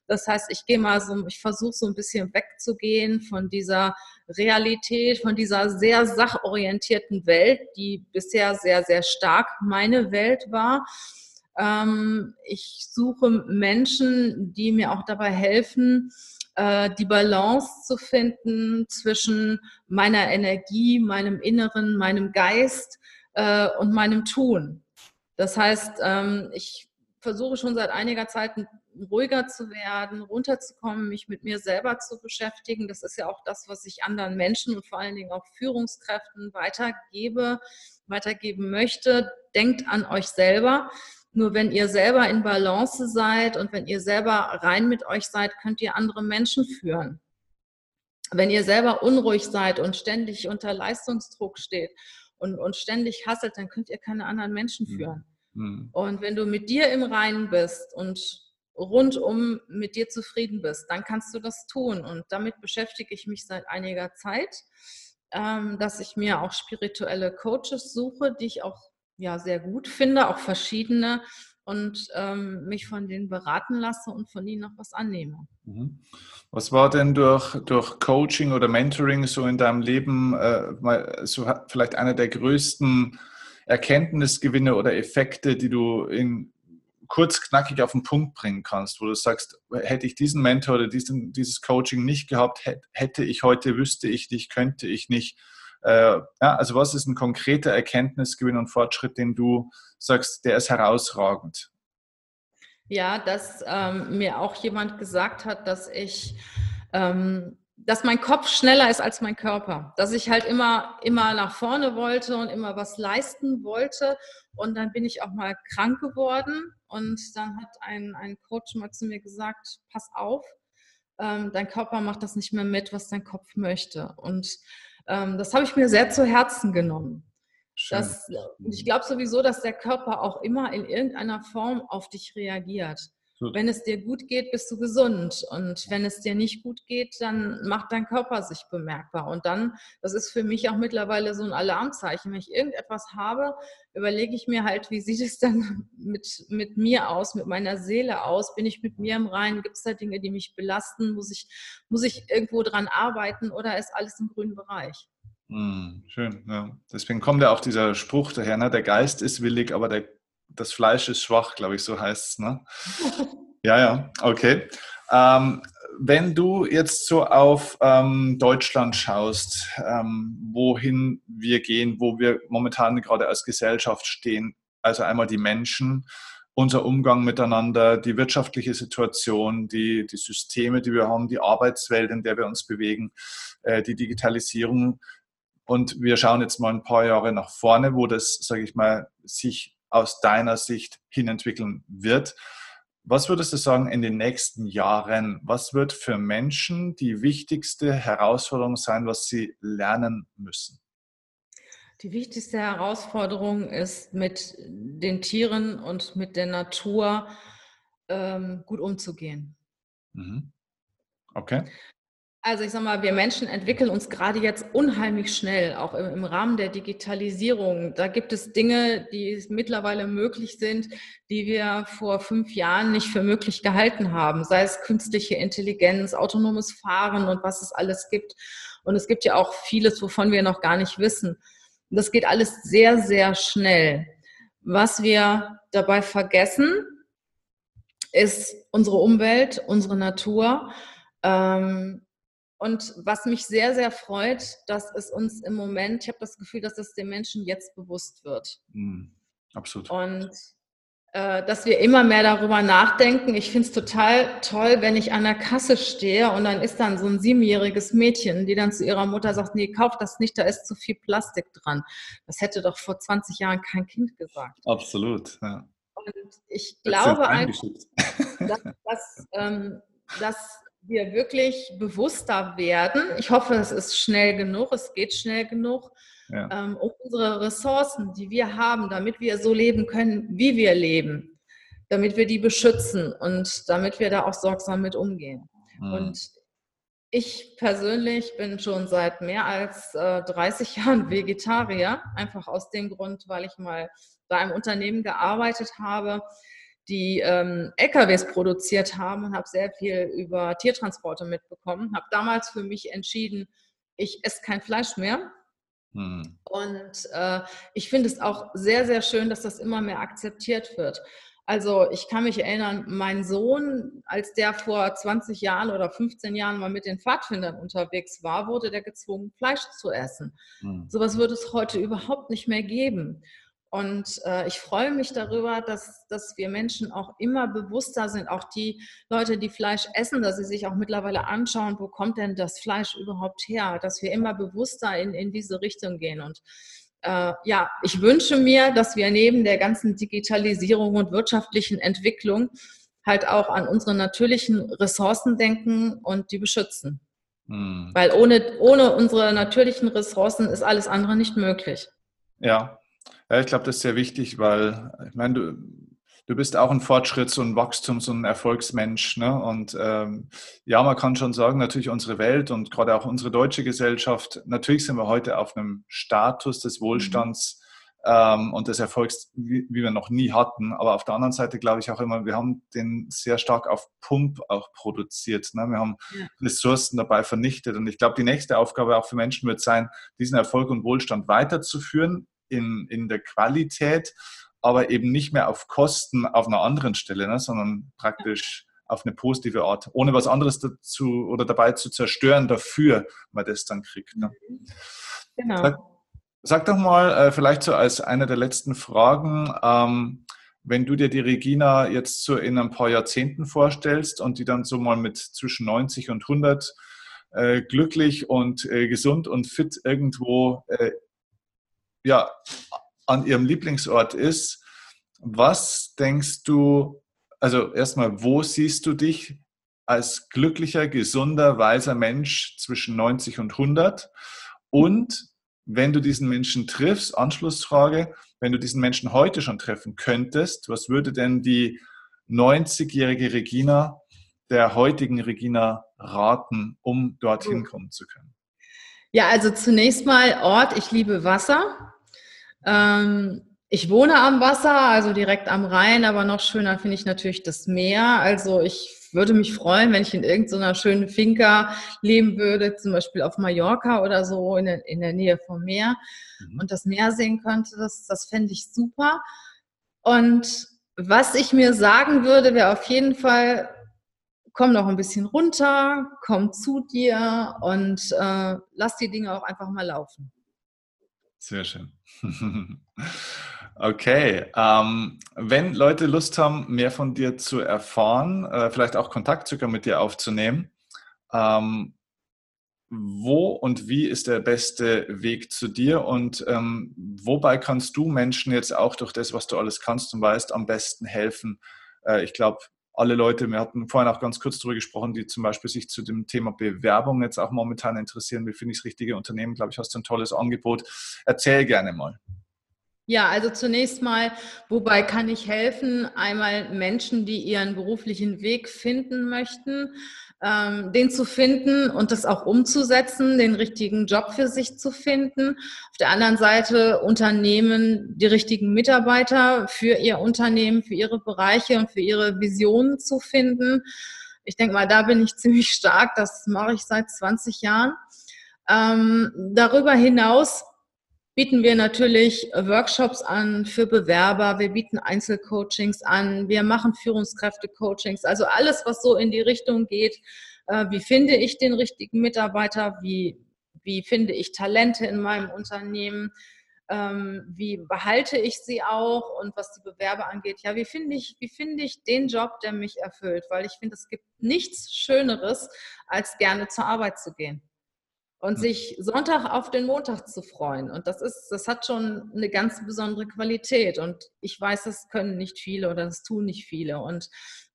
Das heißt, ich gehe mal so, ich versuche so ein bisschen wegzugehen von dieser Realität, von dieser sehr sachorientierten Welt, die bisher sehr, sehr stark meine Welt war. Ähm, ich suche Menschen, die mir auch dabei helfen, äh, die Balance zu finden zwischen meiner Energie, meinem Inneren, meinem Geist äh, und meinem Tun. Das heißt, ähm, ich versuche schon seit einiger Zeit ruhiger zu werden, runterzukommen, mich mit mir selber zu beschäftigen. Das ist ja auch das, was ich anderen Menschen und vor allen Dingen auch Führungskräften weitergebe, weitergeben möchte. Denkt an euch selber. Nur wenn ihr selber in Balance seid und wenn ihr selber rein mit euch seid, könnt ihr andere Menschen führen. Wenn ihr selber unruhig seid und ständig unter Leistungsdruck steht und, und ständig hasselt, dann könnt ihr keine anderen Menschen hm. führen. Mhm. Und wenn du mit dir im Reinen bist und rundum mit dir zufrieden bist, dann kannst du das tun. Und damit beschäftige ich mich seit einiger Zeit, ähm, dass ich mir auch spirituelle Coaches suche, die ich auch ja, sehr gut finde, auch verschiedene, und ähm, mich von denen beraten lasse und von ihnen noch was annehme. Mhm. Was war denn durch, durch Coaching oder Mentoring so in deinem Leben äh, mal so vielleicht einer der größten Erkenntnisgewinne oder Effekte, die du in kurz knackig auf den Punkt bringen kannst, wo du sagst, hätte ich diesen Mentor oder diesen, dieses Coaching nicht gehabt, hätte ich heute, wüsste ich nicht, könnte ich nicht. Äh, ja, also was ist ein konkreter Erkenntnisgewinn und Fortschritt, den du sagst, der ist herausragend? Ja, dass ähm, mir auch jemand gesagt hat, dass ich ähm, dass mein Kopf schneller ist als mein Körper, dass ich halt immer, immer nach vorne wollte und immer was leisten wollte. Und dann bin ich auch mal krank geworden. Und dann hat ein, ein Coach mal zu mir gesagt, pass auf, ähm, dein Körper macht das nicht mehr mit, was dein Kopf möchte. Und ähm, das habe ich mir sehr zu Herzen genommen. Das, ich glaube sowieso, dass der Körper auch immer in irgendeiner Form auf dich reagiert. Wenn es dir gut geht, bist du gesund. Und wenn es dir nicht gut geht, dann macht dein Körper sich bemerkbar. Und dann, das ist für mich auch mittlerweile so ein Alarmzeichen. Wenn ich irgendetwas habe, überlege ich mir halt, wie sieht es dann <laughs> mit, mit mir aus, mit meiner Seele aus? Bin ich mit mir im Reinen? Gibt es da Dinge, die mich belasten? Muss ich, muss ich irgendwo dran arbeiten oder ist alles im grünen Bereich? Hm, schön, ja. Deswegen kommt ja auch dieser Spruch daher, ne? der Geist ist willig, aber der das Fleisch ist schwach, glaube ich, so heißt es. Ne? <laughs> ja, ja, okay. Ähm, wenn du jetzt so auf ähm, Deutschland schaust, ähm, wohin wir gehen, wo wir momentan gerade als Gesellschaft stehen, also einmal die Menschen, unser Umgang miteinander, die wirtschaftliche Situation, die, die Systeme, die wir haben, die Arbeitswelt, in der wir uns bewegen, äh, die Digitalisierung. Und wir schauen jetzt mal ein paar Jahre nach vorne, wo das, sage ich mal, sich aus deiner Sicht hinentwickeln wird. Was würdest du sagen in den nächsten Jahren? Was wird für Menschen die wichtigste Herausforderung sein, was sie lernen müssen? Die wichtigste Herausforderung ist, mit den Tieren und mit der Natur ähm, gut umzugehen. Mhm. Okay. Also ich sage mal, wir Menschen entwickeln uns gerade jetzt unheimlich schnell, auch im, im, Rahmen der Digitalisierung. Da gibt es Dinge, die mittlerweile möglich sind, die wir vor fünf Jahren nicht für möglich gehalten haben, sei es künstliche Intelligenz, autonomes Fahren und was es alles gibt. Und es gibt ja auch vieles, wovon wir noch gar nicht wissen. Das geht alles sehr, sehr schnell. Was wir dabei vergessen, ist unsere Umwelt, unsere Natur. Ähm, und was mich sehr, sehr freut, dass es uns im Moment, ich habe das Gefühl, dass es den Menschen jetzt bewusst wird. Mm, absolut. Und äh, dass wir immer mehr darüber nachdenken. Ich finde es total toll, wenn ich an der Kasse stehe und dann ist dann so ein siebenjähriges Mädchen, die dann zu ihrer Mutter sagt, nee, kauf das nicht, da ist zu viel Plastik dran. Das hätte doch vor 20 Jahren kein Kind gesagt. Absolut, ja. Und ich glaube einfach, dass, dass, ähm, dass wir wirklich bewusster werden. Ich hoffe, es ist schnell genug, es geht schnell genug, ja. ähm, um unsere Ressourcen, die wir haben, damit wir so leben können, wie wir leben, damit wir die beschützen und damit wir da auch sorgsam mit umgehen. Mhm. Und ich persönlich bin schon seit mehr als äh, 30 Jahren Vegetarier, einfach aus dem Grund, weil ich mal bei einem Unternehmen gearbeitet habe, die ähm, LKWs produziert haben und habe sehr viel über Tiertransporte mitbekommen. Habe damals für mich entschieden, ich esse kein Fleisch mehr. Mhm. Und äh, ich finde es auch sehr, sehr schön, dass das immer mehr akzeptiert wird. Also ich kann mich erinnern, mein Sohn, als der vor 20 Jahren oder 15 Jahren mal mit den Pfadfindern unterwegs war, wurde der gezwungen, Fleisch zu essen. Mhm. Sowas würde es heute überhaupt nicht mehr geben. Und äh, ich freue mich darüber, dass, dass wir Menschen auch immer bewusster sind, auch die Leute, die Fleisch essen, dass sie sich auch mittlerweile anschauen, wo kommt denn das Fleisch überhaupt her, dass wir immer bewusster in, in diese Richtung gehen. Und äh, ja, ich wünsche mir, dass wir neben der ganzen Digitalisierung und wirtschaftlichen Entwicklung halt auch an unsere natürlichen Ressourcen denken und die beschützen. Hm. Weil ohne, ohne unsere natürlichen Ressourcen ist alles andere nicht möglich. Ja, ja, ich glaube, das ist sehr wichtig, weil ich meine, du, du bist auch ein Fortschritts- und Wachstums- und Erfolgsmensch. Ne? Und ähm, ja, man kann schon sagen, natürlich unsere Welt und gerade auch unsere deutsche Gesellschaft, natürlich sind wir heute auf einem Status des Wohlstands mhm. ähm, und des Erfolgs, wie, wie, wir noch nie hatten. Aber auf der anderen Seite glaube ich auch immer, wir haben den sehr stark auf Pump auch produziert. Ne? Wir haben ja. Ressourcen dabei vernichtet. Und ich glaube, die nächste Aufgabe auch für Menschen wird sein, diesen Erfolg und Wohlstand weiterzuführen in, in der Qualität, aber eben nicht mehr auf Kosten auf einer anderen Stelle, ne, sondern praktisch auf eine positive Art, ohne was anderes dazu oder dabei zu zerstören, dafür man das dann kriegt. Ne? Genau. Sag, sag, doch mal, äh, vielleicht so als eine der letzten Fragen, ähm, wenn du dir die Regina jetzt so in ein paar Jahrzehnten vorstellst und die dann so mal mit zwischen 90 und 100 äh, glücklich und äh, gesund und fit irgendwo äh, ja, an ihrem Lieblingsort ist. Was denkst du, also erstmal, wo siehst du dich als glücklicher, gesunder, weiser Mensch zwischen 90 und 100? Und wenn du diesen Menschen triffst, Anschlussfrage, wenn du diesen Menschen heute schon treffen könntest, was würde denn die 90-jährige Regina der heutigen Regina raten, um dorthin kommen zu können? Ja, also zunächst mal Ort, ich liebe Wasser. Ähm, ich wohne am Wasser, also direkt am Rhein, aber noch schöner finde ich natürlich das Meer. Also ich würde mich freuen, wenn ich in irgendeiner schönen Finca leben würde, zum Beispiel auf Mallorca oder so in der, in der Nähe vom Meer mhm. und das Meer sehen könnte. Das, das fände ich super. Und was ich mir sagen würde, wäre auf jeden Fall, komm noch ein bisschen runter, komm zu dir und äh, lass die Dinge auch einfach mal laufen. Sehr schön. <laughs> Okay, ähm, wenn Leute Lust haben, mehr von dir zu erfahren, äh, vielleicht auch Kontakt sogar mit dir aufzunehmen, ähm, wo und wie ist der beste Weg zu dir und ähm, wobei kannst du Menschen jetzt auch durch das, was du alles kannst und weißt, am besten helfen? Äh, ich glaube, alle Leute, wir hatten vorhin auch ganz kurz darüber gesprochen, die zum Beispiel sich zu dem Thema Bewerbung jetzt auch momentan interessieren. Wie finde ich das richtige Unternehmen? Glaube ich, hast du ein tolles Angebot. Erzähl gerne mal. Ja, also zunächst mal, wobei kann ich helfen? Einmal Menschen, die ihren beruflichen Weg finden möchten ähm, den zu finden und das auch umzusetzen, den richtigen Job für sich zu finden. Auf der anderen Seite Unternehmen, die richtigen Mitarbeiter für ihr Unternehmen, für ihre Bereiche und für ihre Visionen zu finden. Ich denke mal, da bin ich <laughs> ziemlich stark. Das mache ich seit 20 Jahren. Ähm, darüber hinaus bieten wir natürlich Workshops an für Bewerber, wir bieten Einzelcoachings an, wir machen Führungskräfte-Coachings, also alles, was so in die Richtung geht, äh, wie finde ich den richtigen Mitarbeiter, wie, wie finde ich Talente in meinem Unternehmen, ähm, wie behalte ich sie auch? Und was die Bewerber angeht, ja, wie finde ich, wie finde ich den Job, der mich erfüllt, weil ich finde, es gibt nichts Schöneres, als gerne zur Arbeit zu gehen und sich Sonntag auf den Montag zu freuen. Und das ist, das hat schon eine ganz besondere Qualität. Und ich weiß, das können nicht viele oder das tun nicht viele. Und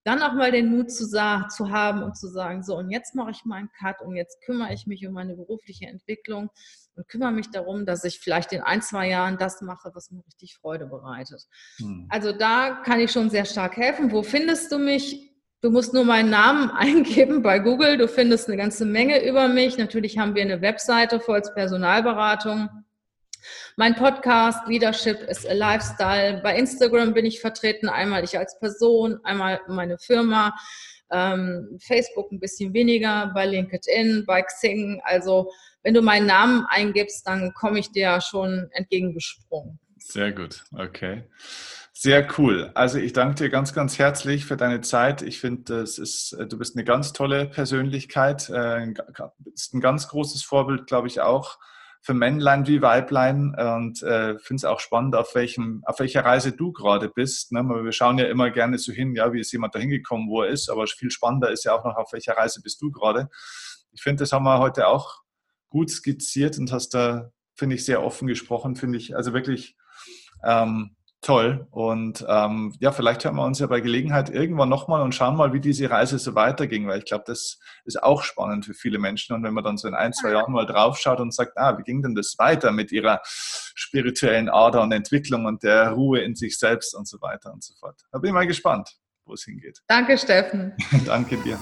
dann auch mal den Mut zu, zu haben und zu sagen, so, und jetzt mache ich meinen Cut und jetzt kümmere ich mich um meine berufliche Entwicklung und kümmere mich darum, dass ich vielleicht in ein, zwei Jahren das mache, was mir richtig Freude bereitet. Hm. Also da kann ich schon sehr stark helfen. Wo findest du mich? Du musst nur meinen Namen <laughs> eingeben bei Google. Du findest eine ganze Menge über mich. Natürlich haben wir eine Webseite Volz Personalberatung. Mein Podcast Leadership is a Lifestyle. Bei Instagram bin ich vertreten, einmal ich als Person, einmal meine Firma. Ähm, Facebook ein bisschen weniger, bei LinkedIn, bei Xing. Also wenn du meinen Namen eingibst, dann komme ich dir schon entgegengesprungen. Sehr gut, okay. Sehr cool. Also ich danke dir ganz, ganz herzlich für deine Zeit. Ich finde, das ist, du bist eine ganz tolle Persönlichkeit, äh, bist ein ganz großes Vorbild, glaube ich, auch für Männlein wie Weiblein und äh, finde es auch spannend, auf, welchem, auf welcher Reise du gerade bist. Ne? Wir schauen ja immer gerne so hin, ja, wie ist jemand da hingekommen, wo er ist, aber viel spannender ist ja auch noch, auf welcher Reise bist du gerade. Ich finde, das haben wir heute auch gut skizziert und hast da, finde ich, sehr offen gesprochen, finde ich, also wirklich ähm, toll. Und ähm, ja, vielleicht hören wir uns ja bei Gelegenheit irgendwann nochmal und schauen mal, wie diese Reise so weiterging, weil ich glaube, das ist auch spannend für viele Menschen. Und wenn man dann so in ein, zwei Jahren mal draufschaut und sagt, ah, wie ging denn das weiter mit ihrer spirituellen Ader und Entwicklung und der Ruhe in sich selbst und so weiter und so fort. Da bin ich mal gespannt, wo es hingeht. Danke, Steffen. <laughs> Danke dir.